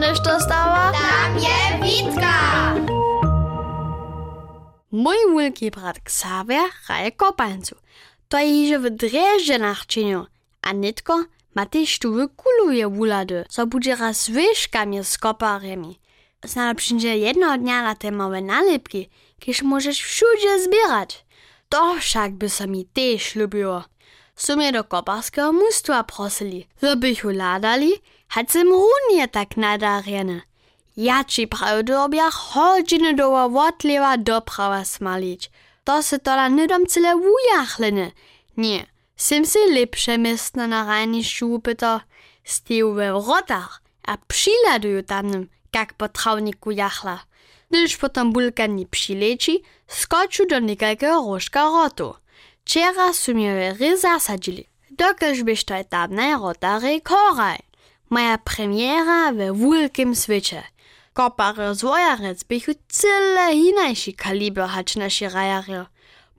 nešto stała? Tam je Witka! Mój wielki brat Xavier hraje kopańcu. To je w dreżenach czynił, a nitko ma też tu wykuluje wulady, co będzie raz wyszkami z koparemi. Znala przyjdzie jednego dnia na te małe nalepki, kież możesz wszędzie zbierać. To však by se mi też lubiło. Su mnie do koparskiego mustwa prosili, żebych uladali, runie tak nadarjene. Ja ci prawdu objach hodziny doła wotlewa doprawa smalić. To se tola nydom cyle wujachliny. Nie, sem se lepsze miestne na rajniszczu upyto. Stiju we wrotach, a przyladuju tamnym, jak po trawniku jachla. Gdyż potom bulkani przyleci, skoczył do niekielkiego rożka rotu. Wczera su mnie ry zasadzili. Dokelż byś to tam na rotary koraj. Moja premiera we wielkim świecie. Kopary zwojarec bychu cyle inajszy kaliber hać nasi rajario.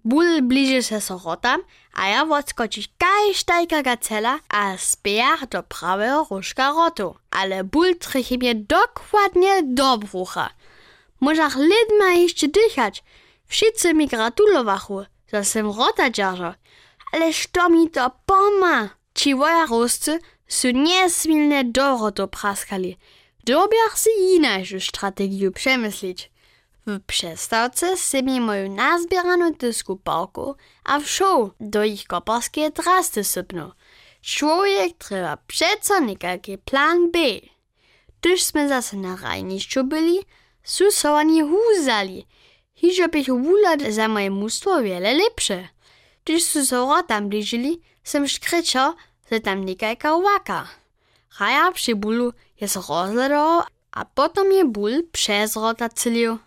Ból bliży se so rotam, a ja odskoczyć kajsztajka gacela, a spiach do prawego różka rotu. Ale ból trichy mnie dokładnie do brucha. Możach lidma jeszcze dychać. Wszyscy mi gratulowachu, że sem rota dzierża. Ale što mi to poma? Ci wojaroscy su niesmilne do rotu praskali. Dobiach si inajszą strategię przemyślić. W przestawce mi moją nazbieraną dysku pałku, a w show do ich koparskie drasty sypną. Człowiek trzeba przeco niekielki plan B. Sme zase na rajniszczu byli, su so oni huzali. Hižo bych wulad za moje mustwo wiele lepsze. Gdyż su so tam bliżyli, sem szkryczał, że tam niekajka łaka. Raja przy bólu jest rozledo, a potom je ból przez rota cylił.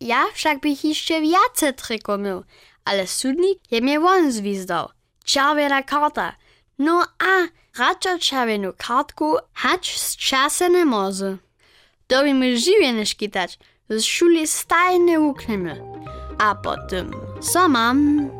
Ja však bych jeszcze więcej miał, ale sudnik je mnie won zwizdał. Czerwiona karta. No a, raczej czerwioną kartku hać z czasem nie może. Dobimy żywie nie szkitać, z szuli stajnie. A potem, co mam?